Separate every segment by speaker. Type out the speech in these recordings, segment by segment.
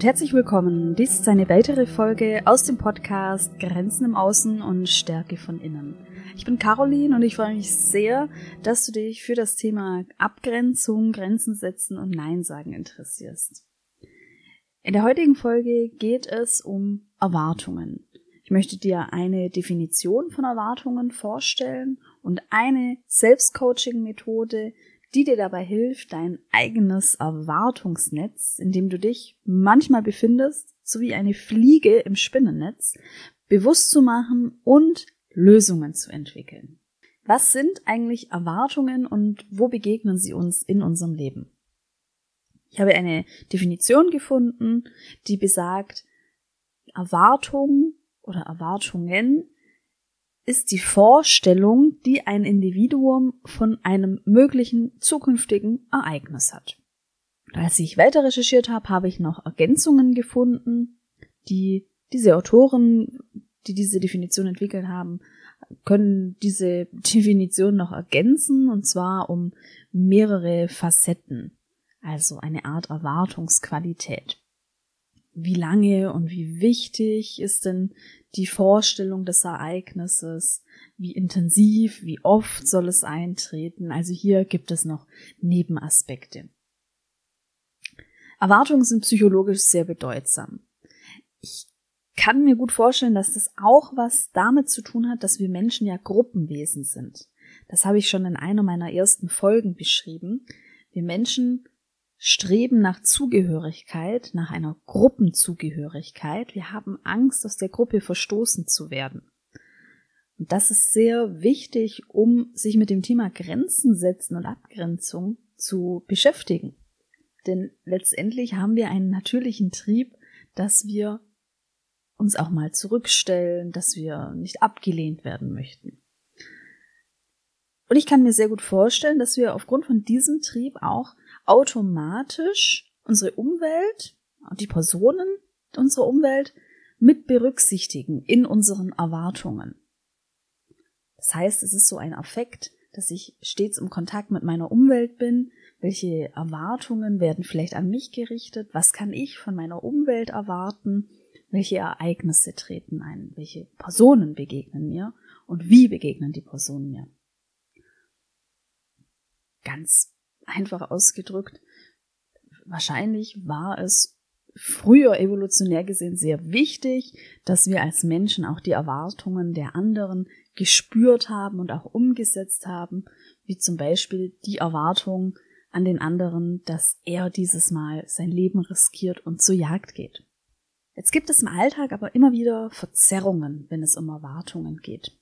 Speaker 1: Und herzlich willkommen. Dies ist eine weitere Folge aus dem Podcast Grenzen im Außen und Stärke von innen. Ich bin Caroline und ich freue mich sehr, dass du dich für das Thema Abgrenzung, Grenzen setzen und Nein sagen interessierst. In der heutigen Folge geht es um Erwartungen. Ich möchte dir eine Definition von Erwartungen vorstellen und eine Selbstcoaching-Methode, die dir dabei hilft, dein eigenes Erwartungsnetz, in dem du dich manchmal befindest, sowie eine Fliege im Spinnennetz, bewusst zu machen und Lösungen zu entwickeln. Was sind eigentlich Erwartungen und wo begegnen sie uns in unserem Leben? Ich habe eine Definition gefunden, die besagt, Erwartung oder Erwartungen ist die Vorstellung, die ein Individuum von einem möglichen zukünftigen Ereignis hat. Als ich weiter recherchiert habe, habe ich noch Ergänzungen gefunden, die diese Autoren, die diese Definition entwickelt haben, können diese Definition noch ergänzen, und zwar um mehrere Facetten, also eine Art Erwartungsqualität. Wie lange und wie wichtig ist denn die Vorstellung des Ereignisses, wie intensiv, wie oft soll es eintreten. Also hier gibt es noch Nebenaspekte. Erwartungen sind psychologisch sehr bedeutsam. Ich kann mir gut vorstellen, dass das auch was damit zu tun hat, dass wir Menschen ja Gruppenwesen sind. Das habe ich schon in einer meiner ersten Folgen beschrieben. Wir Menschen streben nach Zugehörigkeit, nach einer Gruppenzugehörigkeit. Wir haben Angst, aus der Gruppe verstoßen zu werden. Und das ist sehr wichtig, um sich mit dem Thema Grenzen setzen und Abgrenzung zu beschäftigen. Denn letztendlich haben wir einen natürlichen Trieb, dass wir uns auch mal zurückstellen, dass wir nicht abgelehnt werden möchten. Und ich kann mir sehr gut vorstellen, dass wir aufgrund von diesem Trieb auch automatisch unsere Umwelt die Personen unserer Umwelt mit berücksichtigen in unseren Erwartungen. Das heißt, es ist so ein Affekt, dass ich stets im Kontakt mit meiner Umwelt bin. Welche Erwartungen werden vielleicht an mich gerichtet? Was kann ich von meiner Umwelt erwarten? Welche Ereignisse treten ein? Welche Personen begegnen mir? Und wie begegnen die Personen mir? Ganz einfach ausgedrückt, wahrscheinlich war es früher evolutionär gesehen sehr wichtig, dass wir als Menschen auch die Erwartungen der anderen gespürt haben und auch umgesetzt haben, wie zum Beispiel die Erwartung an den anderen, dass er dieses Mal sein Leben riskiert und zur Jagd geht. Jetzt gibt es im Alltag aber immer wieder Verzerrungen, wenn es um Erwartungen geht.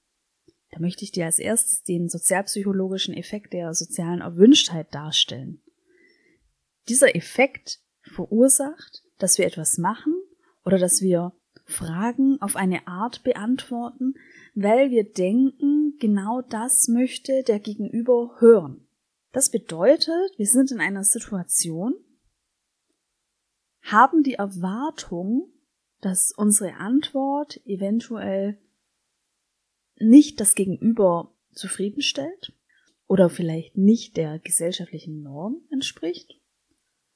Speaker 1: Möchte ich dir als erstes den sozialpsychologischen Effekt der sozialen Erwünschtheit darstellen. Dieser Effekt verursacht, dass wir etwas machen oder dass wir Fragen auf eine Art beantworten, weil wir denken, genau das möchte der Gegenüber hören. Das bedeutet, wir sind in einer Situation, haben die Erwartung, dass unsere Antwort eventuell nicht das Gegenüber zufriedenstellt oder vielleicht nicht der gesellschaftlichen Norm entspricht.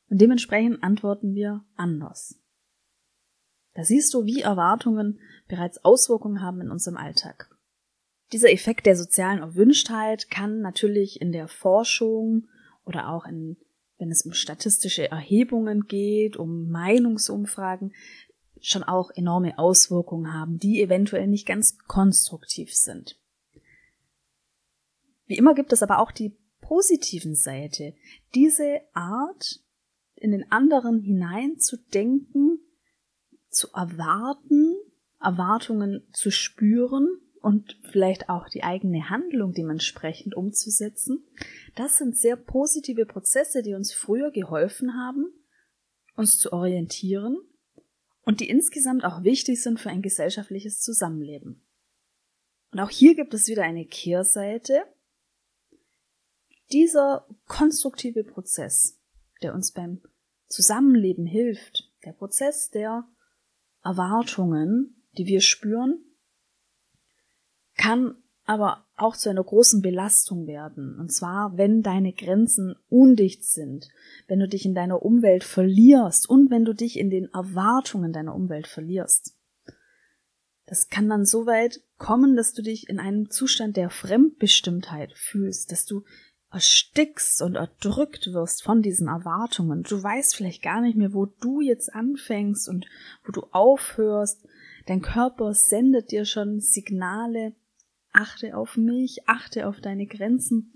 Speaker 1: Und dementsprechend antworten wir anders. Da siehst du, wie Erwartungen bereits Auswirkungen haben in unserem Alltag. Dieser Effekt der sozialen Erwünschtheit kann natürlich in der Forschung oder auch in, wenn es um statistische Erhebungen geht, um Meinungsumfragen, schon auch enorme Auswirkungen haben, die eventuell nicht ganz konstruktiv sind. Wie immer gibt es aber auch die positiven Seite. Diese Art, in den anderen hineinzudenken, zu erwarten, Erwartungen zu spüren und vielleicht auch die eigene Handlung dementsprechend umzusetzen, das sind sehr positive Prozesse, die uns früher geholfen haben, uns zu orientieren und die insgesamt auch wichtig sind für ein gesellschaftliches Zusammenleben. Und auch hier gibt es wieder eine Kehrseite. Dieser konstruktive Prozess, der uns beim Zusammenleben hilft, der Prozess der Erwartungen, die wir spüren, kann aber auch zu einer großen Belastung werden. Und zwar, wenn deine Grenzen undicht sind, wenn du dich in deiner Umwelt verlierst und wenn du dich in den Erwartungen deiner Umwelt verlierst. Das kann dann so weit kommen, dass du dich in einem Zustand der Fremdbestimmtheit fühlst, dass du erstickst und erdrückt wirst von diesen Erwartungen. Du weißt vielleicht gar nicht mehr, wo du jetzt anfängst und wo du aufhörst. Dein Körper sendet dir schon Signale, achte auf mich, achte auf deine Grenzen.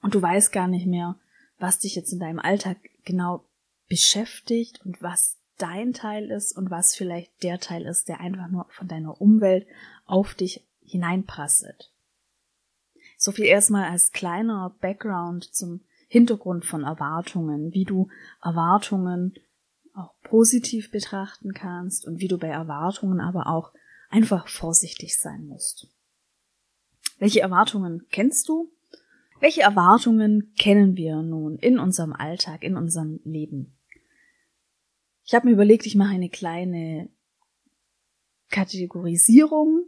Speaker 1: Und du weißt gar nicht mehr, was dich jetzt in deinem Alltag genau beschäftigt und was dein Teil ist und was vielleicht der Teil ist, der einfach nur von deiner Umwelt auf dich hineinprasselt. So viel erstmal als kleiner Background zum Hintergrund von Erwartungen, wie du Erwartungen auch positiv betrachten kannst und wie du bei Erwartungen aber auch einfach vorsichtig sein musst. Welche Erwartungen kennst du? Welche Erwartungen kennen wir nun in unserem Alltag, in unserem Leben? Ich habe mir überlegt, ich mache eine kleine Kategorisierung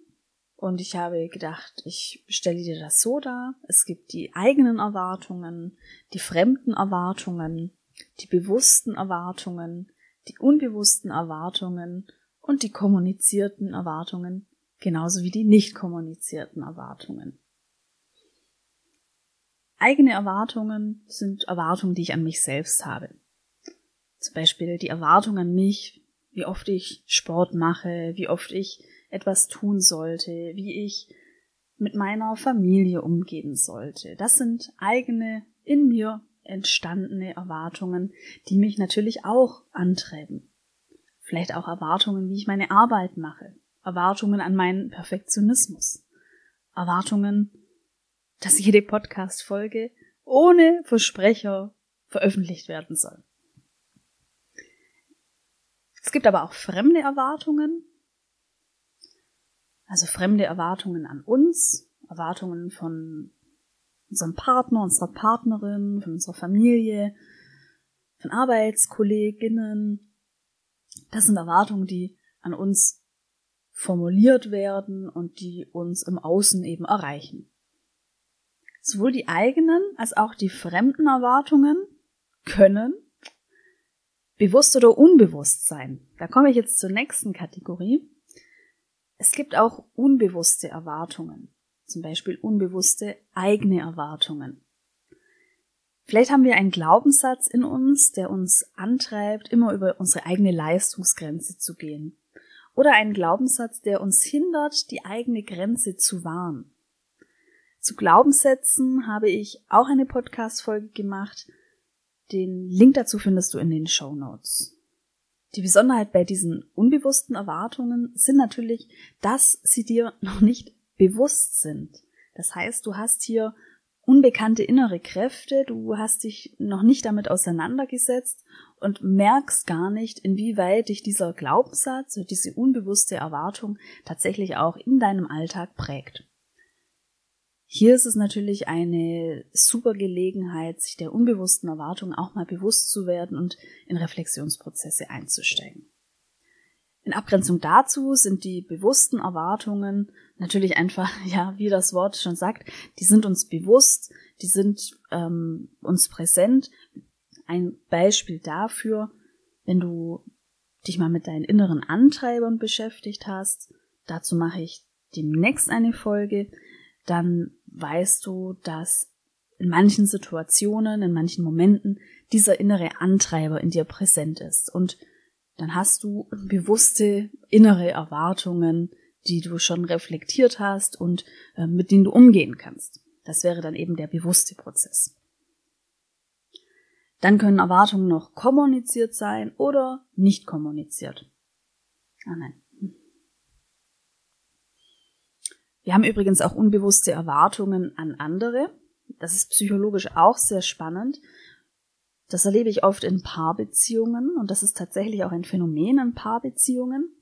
Speaker 1: und ich habe gedacht, ich stelle dir das so dar. Es gibt die eigenen Erwartungen, die fremden Erwartungen, die bewussten Erwartungen, die unbewussten Erwartungen und die kommunizierten Erwartungen, genauso wie die nicht kommunizierten Erwartungen. Eigene Erwartungen sind Erwartungen, die ich an mich selbst habe. Zum Beispiel die Erwartung an mich, wie oft ich Sport mache, wie oft ich etwas tun sollte, wie ich mit meiner Familie umgehen sollte. Das sind eigene, in mir entstandene Erwartungen, die mich natürlich auch antreiben. Vielleicht auch Erwartungen, wie ich meine Arbeit mache. Erwartungen an meinen Perfektionismus. Erwartungen, dass jede Podcast-Folge ohne Versprecher veröffentlicht werden soll. Es gibt aber auch fremde Erwartungen. Also fremde Erwartungen an uns, Erwartungen von unserem Partner, unserer Partnerin, von unserer Familie, von Arbeitskolleginnen, das sind Erwartungen, die an uns formuliert werden und die uns im Außen eben erreichen. Sowohl die eigenen als auch die fremden Erwartungen können bewusst oder unbewusst sein. Da komme ich jetzt zur nächsten Kategorie. Es gibt auch unbewusste Erwartungen, zum Beispiel unbewusste eigene Erwartungen. Vielleicht haben wir einen Glaubenssatz in uns, der uns antreibt, immer über unsere eigene Leistungsgrenze zu gehen. Oder einen Glaubenssatz, der uns hindert, die eigene Grenze zu wahren. Zu Glaubenssätzen habe ich auch eine Podcast-Folge gemacht. Den Link dazu findest du in den Show Notes. Die Besonderheit bei diesen unbewussten Erwartungen sind natürlich, dass sie dir noch nicht bewusst sind. Das heißt, du hast hier unbekannte innere Kräfte, du hast dich noch nicht damit auseinandergesetzt und merkst gar nicht, inwieweit dich dieser Glaubenssatz oder diese unbewusste Erwartung tatsächlich auch in deinem Alltag prägt. Hier ist es natürlich eine super Gelegenheit, sich der unbewussten Erwartung auch mal bewusst zu werden und in Reflexionsprozesse einzusteigen. In Abgrenzung dazu sind die bewussten Erwartungen natürlich einfach, ja, wie das Wort schon sagt, die sind uns bewusst, die sind ähm, uns präsent. Ein Beispiel dafür, wenn du dich mal mit deinen inneren Antreibern beschäftigt hast, dazu mache ich demnächst eine Folge, dann weißt du, dass in manchen Situationen, in manchen Momenten dieser innere Antreiber in dir präsent ist und dann hast du bewusste innere Erwartungen, die du schon reflektiert hast und äh, mit denen du umgehen kannst. Das wäre dann eben der bewusste Prozess. Dann können Erwartungen noch kommuniziert sein oder nicht kommuniziert. Ah nein. Wir haben übrigens auch unbewusste Erwartungen an andere. Das ist psychologisch auch sehr spannend. Das erlebe ich oft in Paarbeziehungen und das ist tatsächlich auch ein Phänomen in Paarbeziehungen.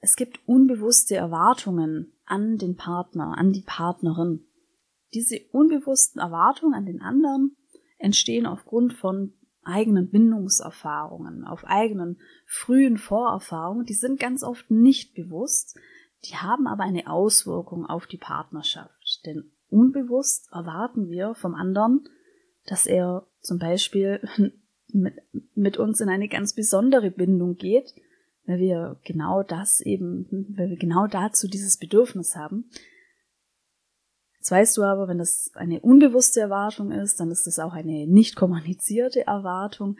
Speaker 1: Es gibt unbewusste Erwartungen an den Partner, an die Partnerin. Diese unbewussten Erwartungen an den anderen entstehen aufgrund von eigenen Bindungserfahrungen, auf eigenen frühen Vorerfahrungen. Die sind ganz oft nicht bewusst, die haben aber eine Auswirkung auf die Partnerschaft. Denn unbewusst erwarten wir vom anderen, dass er zum Beispiel mit, uns in eine ganz besondere Bindung geht, weil wir genau das eben, weil wir genau dazu dieses Bedürfnis haben. Jetzt weißt du aber, wenn das eine unbewusste Erwartung ist, dann ist das auch eine nicht kommunizierte Erwartung.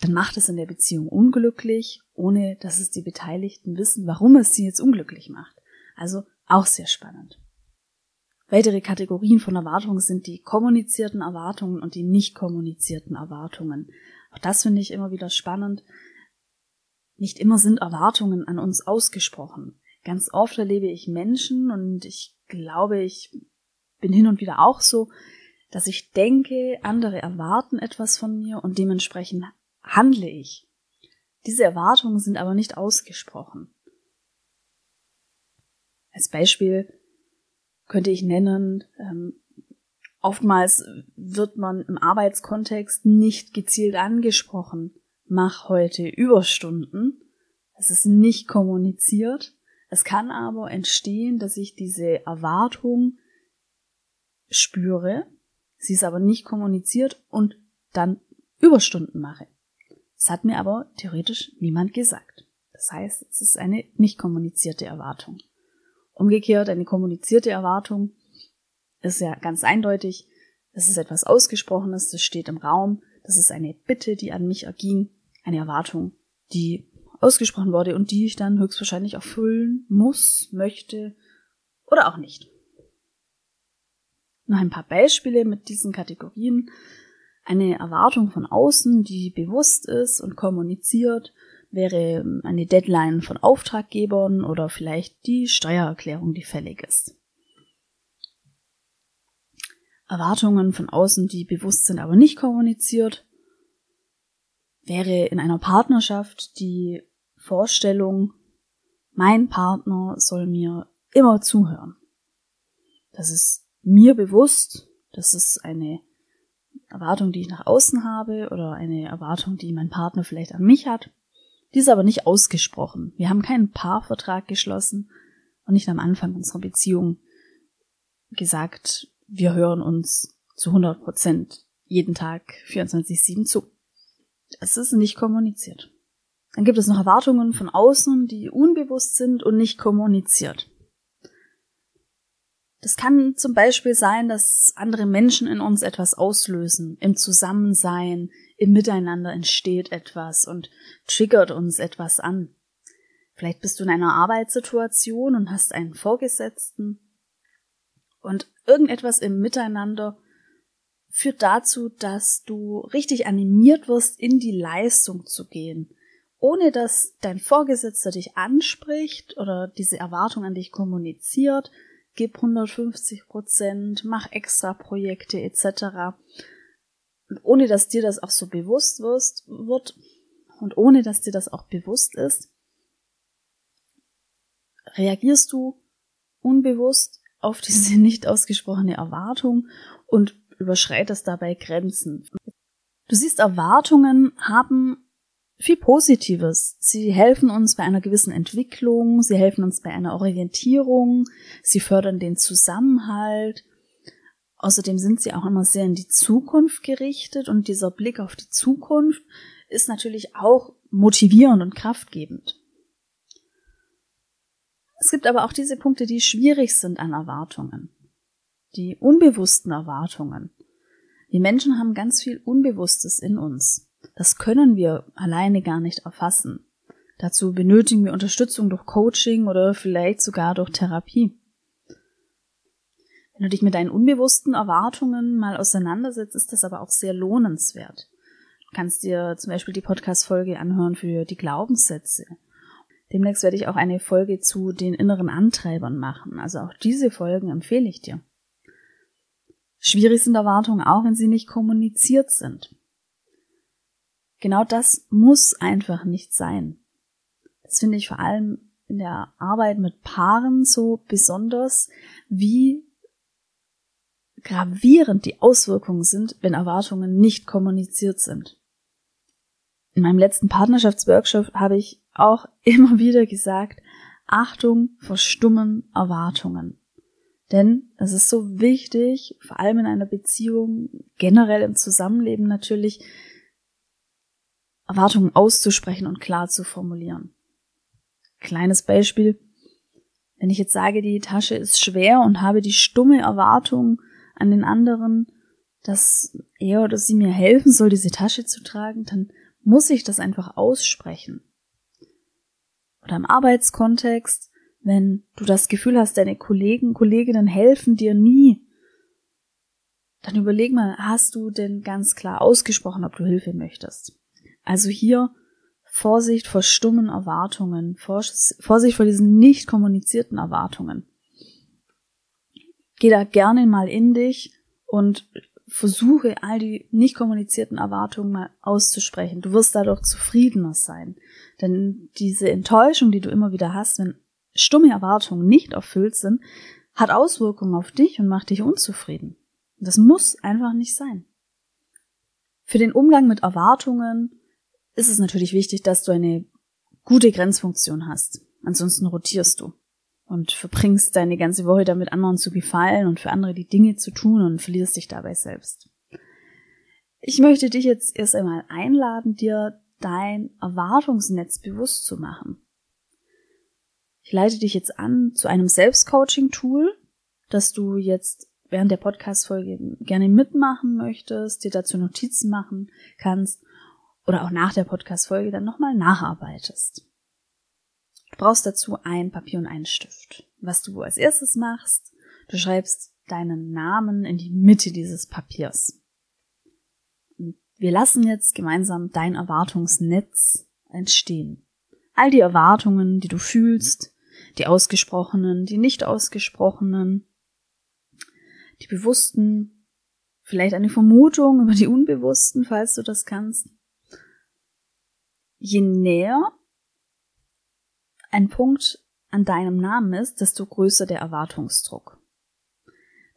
Speaker 1: Dann macht es in der Beziehung unglücklich, ohne dass es die Beteiligten wissen, warum es sie jetzt unglücklich macht. Also auch sehr spannend. Weitere Kategorien von Erwartungen sind die kommunizierten Erwartungen und die nicht kommunizierten Erwartungen. Auch das finde ich immer wieder spannend. Nicht immer sind Erwartungen an uns ausgesprochen. Ganz oft erlebe ich Menschen und ich glaube, ich bin hin und wieder auch so, dass ich denke, andere erwarten etwas von mir und dementsprechend handle ich. Diese Erwartungen sind aber nicht ausgesprochen. Als Beispiel könnte ich nennen, ähm, oftmals wird man im Arbeitskontext nicht gezielt angesprochen, mach heute Überstunden. Es ist nicht kommuniziert. Es kann aber entstehen, dass ich diese Erwartung spüre, sie ist aber nicht kommuniziert und dann Überstunden mache. Das hat mir aber theoretisch niemand gesagt. Das heißt, es ist eine nicht kommunizierte Erwartung. Umgekehrt, eine kommunizierte Erwartung ist ja ganz eindeutig, das ist etwas Ausgesprochenes, das steht im Raum, das ist eine Bitte, die an mich erging, eine Erwartung, die ausgesprochen wurde und die ich dann höchstwahrscheinlich erfüllen muss, möchte oder auch nicht. Noch ein paar Beispiele mit diesen Kategorien. Eine Erwartung von außen, die bewusst ist und kommuniziert, wäre eine Deadline von Auftraggebern oder vielleicht die Steuererklärung, die fällig ist. Erwartungen von außen, die bewusst sind, aber nicht kommuniziert, wäre in einer Partnerschaft die Vorstellung, mein Partner soll mir immer zuhören. Das ist mir bewusst, das ist eine Erwartung, die ich nach außen habe oder eine Erwartung, die mein Partner vielleicht an mich hat. Die ist aber nicht ausgesprochen. Wir haben keinen Paarvertrag geschlossen und nicht am Anfang unserer Beziehung gesagt, wir hören uns zu 100 Prozent jeden Tag 24-7 zu. Es ist nicht kommuniziert. Dann gibt es noch Erwartungen von außen, die unbewusst sind und nicht kommuniziert. Das kann zum Beispiel sein, dass andere Menschen in uns etwas auslösen. Im Zusammensein, im Miteinander entsteht etwas und triggert uns etwas an. Vielleicht bist du in einer Arbeitssituation und hast einen Vorgesetzten und irgendetwas im Miteinander führt dazu, dass du richtig animiert wirst, in die Leistung zu gehen, ohne dass dein Vorgesetzter dich anspricht oder diese Erwartung an dich kommuniziert, gib 150 Prozent, mach extra Projekte etc. Und ohne dass dir das auch so bewusst wirst, wird und ohne dass dir das auch bewusst ist, reagierst du unbewusst auf diese nicht ausgesprochene Erwartung und überschreitest dabei Grenzen. Du siehst, Erwartungen haben viel Positives. Sie helfen uns bei einer gewissen Entwicklung, sie helfen uns bei einer Orientierung, sie fördern den Zusammenhalt. Außerdem sind sie auch immer sehr in die Zukunft gerichtet und dieser Blick auf die Zukunft ist natürlich auch motivierend und kraftgebend. Es gibt aber auch diese Punkte, die schwierig sind an Erwartungen. Die unbewussten Erwartungen. Die Menschen haben ganz viel Unbewusstes in uns. Das können wir alleine gar nicht erfassen. Dazu benötigen wir Unterstützung durch Coaching oder vielleicht sogar durch Therapie. Wenn du dich mit deinen unbewussten Erwartungen mal auseinandersetzt, ist das aber auch sehr lohnenswert. Du kannst dir zum Beispiel die Podcast-Folge anhören für die Glaubenssätze. Demnächst werde ich auch eine Folge zu den inneren Antreibern machen. Also auch diese Folgen empfehle ich dir. Schwierig sind Erwartungen auch, wenn sie nicht kommuniziert sind. Genau das muss einfach nicht sein. Das finde ich vor allem in der Arbeit mit Paaren so besonders, wie gravierend die Auswirkungen sind, wenn Erwartungen nicht kommuniziert sind. In meinem letzten Partnerschaftsworkshop habe ich auch immer wieder gesagt, Achtung vor stummen Erwartungen. Denn es ist so wichtig, vor allem in einer Beziehung, generell im Zusammenleben natürlich, Erwartungen auszusprechen und klar zu formulieren. Kleines Beispiel. Wenn ich jetzt sage, die Tasche ist schwer und habe die stumme Erwartung an den anderen, dass er oder sie mir helfen soll, diese Tasche zu tragen, dann muss ich das einfach aussprechen. Oder im Arbeitskontext, wenn du das Gefühl hast, deine Kollegen, Kolleginnen helfen dir nie, dann überleg mal, hast du denn ganz klar ausgesprochen, ob du Hilfe möchtest? Also hier Vorsicht vor stummen Erwartungen, Vorsicht vor diesen nicht kommunizierten Erwartungen. Geh da gerne mal in dich und versuche all die nicht kommunizierten Erwartungen mal auszusprechen. Du wirst dadurch zufriedener sein. Denn diese Enttäuschung, die du immer wieder hast, wenn stumme Erwartungen nicht erfüllt sind, hat Auswirkungen auf dich und macht dich unzufrieden. Das muss einfach nicht sein. Für den Umgang mit Erwartungen ist es natürlich wichtig, dass du eine gute Grenzfunktion hast. Ansonsten rotierst du und verbringst deine ganze Woche damit, anderen zu gefallen und für andere die Dinge zu tun und verlierst dich dabei selbst. Ich möchte dich jetzt erst einmal einladen, dir dein Erwartungsnetz bewusst zu machen. Ich leite dich jetzt an zu einem Selbstcoaching-Tool, das du jetzt während der Podcast-Folge gerne mitmachen möchtest, dir dazu Notizen machen kannst oder auch nach der Podcast-Folge dann nochmal nacharbeitest. Du brauchst dazu ein Papier und einen Stift. Was du als erstes machst, du schreibst deinen Namen in die Mitte dieses Papiers. Wir lassen jetzt gemeinsam dein Erwartungsnetz entstehen. All die Erwartungen, die du fühlst, die ausgesprochenen, die nicht ausgesprochenen, die bewussten, vielleicht eine Vermutung über die unbewussten, falls du das kannst. Je näher ein Punkt an deinem Namen ist, desto größer der Erwartungsdruck.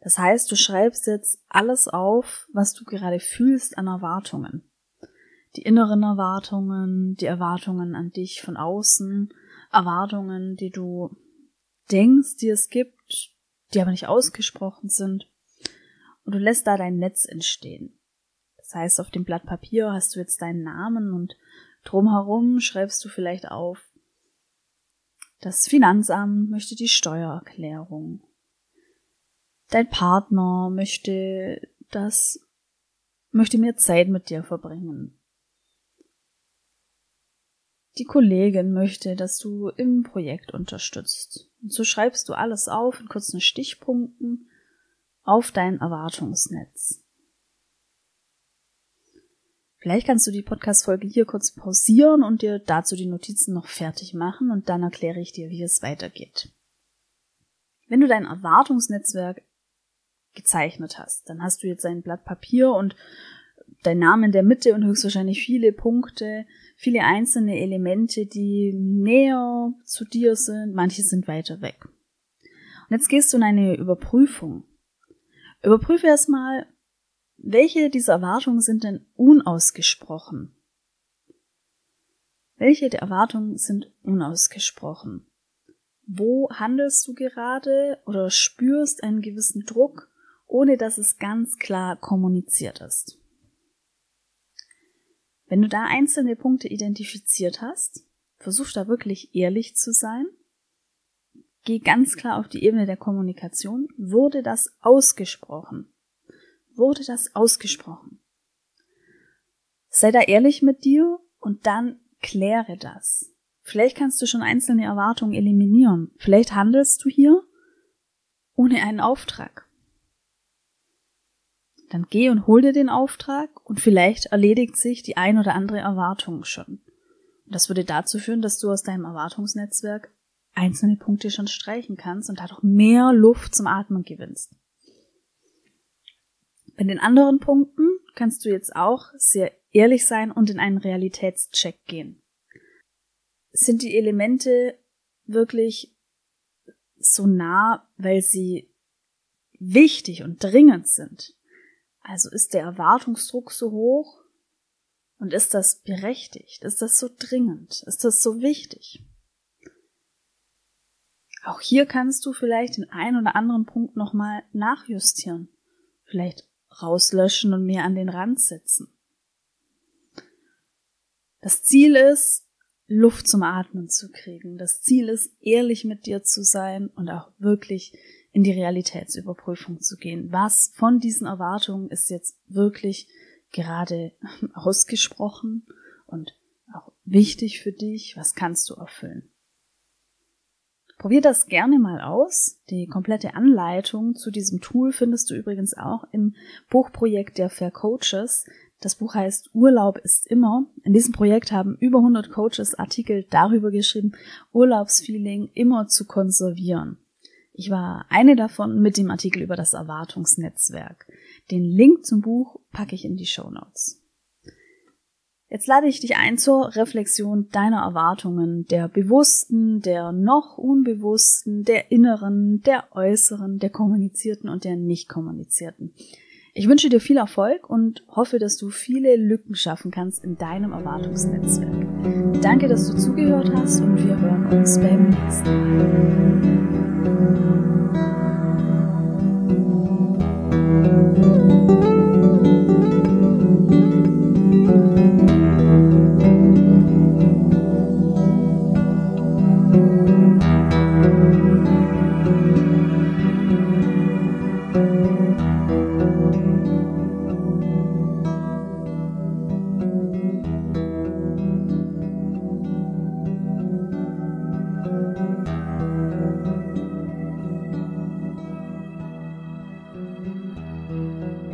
Speaker 1: Das heißt, du schreibst jetzt alles auf, was du gerade fühlst an Erwartungen. Die inneren Erwartungen, die Erwartungen an dich von außen, Erwartungen, die du denkst, die es gibt, die aber nicht ausgesprochen sind. Und du lässt da dein Netz entstehen. Das heißt, auf dem Blatt Papier hast du jetzt deinen Namen und drumherum schreibst du vielleicht auf, das Finanzamt möchte die Steuererklärung. Dein Partner möchte das, möchte mehr Zeit mit dir verbringen. Die Kollegin möchte, dass du im Projekt unterstützt. Und so schreibst du alles auf in kurzen Stichpunkten auf dein Erwartungsnetz. Vielleicht kannst du die Podcast-Folge hier kurz pausieren und dir dazu die Notizen noch fertig machen und dann erkläre ich dir, wie es weitergeht. Wenn du dein Erwartungsnetzwerk gezeichnet hast, dann hast du jetzt ein Blatt Papier und dein Name in der Mitte und höchstwahrscheinlich viele Punkte, viele einzelne Elemente, die näher zu dir sind, manche sind weiter weg. Und jetzt gehst du in eine Überprüfung. Überprüfe erstmal, welche dieser Erwartungen sind denn unausgesprochen? Welche der Erwartungen sind unausgesprochen? Wo handelst du gerade oder spürst einen gewissen Druck, ohne dass es ganz klar kommuniziert ist? Wenn du da einzelne Punkte identifiziert hast, versuch da wirklich ehrlich zu sein. Geh ganz klar auf die Ebene der Kommunikation. Wurde das ausgesprochen? Wurde das ausgesprochen. Sei da ehrlich mit dir und dann kläre das. Vielleicht kannst du schon einzelne Erwartungen eliminieren. Vielleicht handelst du hier ohne einen Auftrag. Dann geh und hol dir den Auftrag und vielleicht erledigt sich die ein oder andere Erwartung schon. Das würde dazu führen, dass du aus deinem Erwartungsnetzwerk einzelne Punkte schon streichen kannst und dadurch mehr Luft zum Atmen gewinnst. Bei den anderen Punkten kannst du jetzt auch sehr ehrlich sein und in einen Realitätscheck gehen. Sind die Elemente wirklich so nah, weil sie wichtig und dringend sind? Also ist der Erwartungsdruck so hoch? Und ist das berechtigt? Ist das so dringend? Ist das so wichtig? Auch hier kannst du vielleicht den einen oder anderen Punkt nochmal nachjustieren. Vielleicht rauslöschen und mehr an den Rand setzen. Das Ziel ist, Luft zum Atmen zu kriegen. Das Ziel ist, ehrlich mit dir zu sein und auch wirklich in die Realitätsüberprüfung zu gehen. Was von diesen Erwartungen ist jetzt wirklich gerade ausgesprochen und auch wichtig für dich? Was kannst du erfüllen? Probier das gerne mal aus. Die komplette Anleitung zu diesem Tool findest du übrigens auch im Buchprojekt der Fair Coaches. Das Buch heißt Urlaub ist immer. In diesem Projekt haben über 100 Coaches Artikel darüber geschrieben, Urlaubsfeeling immer zu konservieren. Ich war eine davon mit dem Artikel über das Erwartungsnetzwerk. Den Link zum Buch packe ich in die Show Notes. Jetzt lade ich dich ein zur Reflexion deiner Erwartungen, der bewussten, der noch unbewussten, der inneren, der äußeren, der kommunizierten und der nicht kommunizierten. Ich wünsche dir viel Erfolg und hoffe, dass du viele Lücken schaffen kannst in deinem Erwartungsnetzwerk. Danke, dass du zugehört hast und wir hören uns beim nächsten Mal.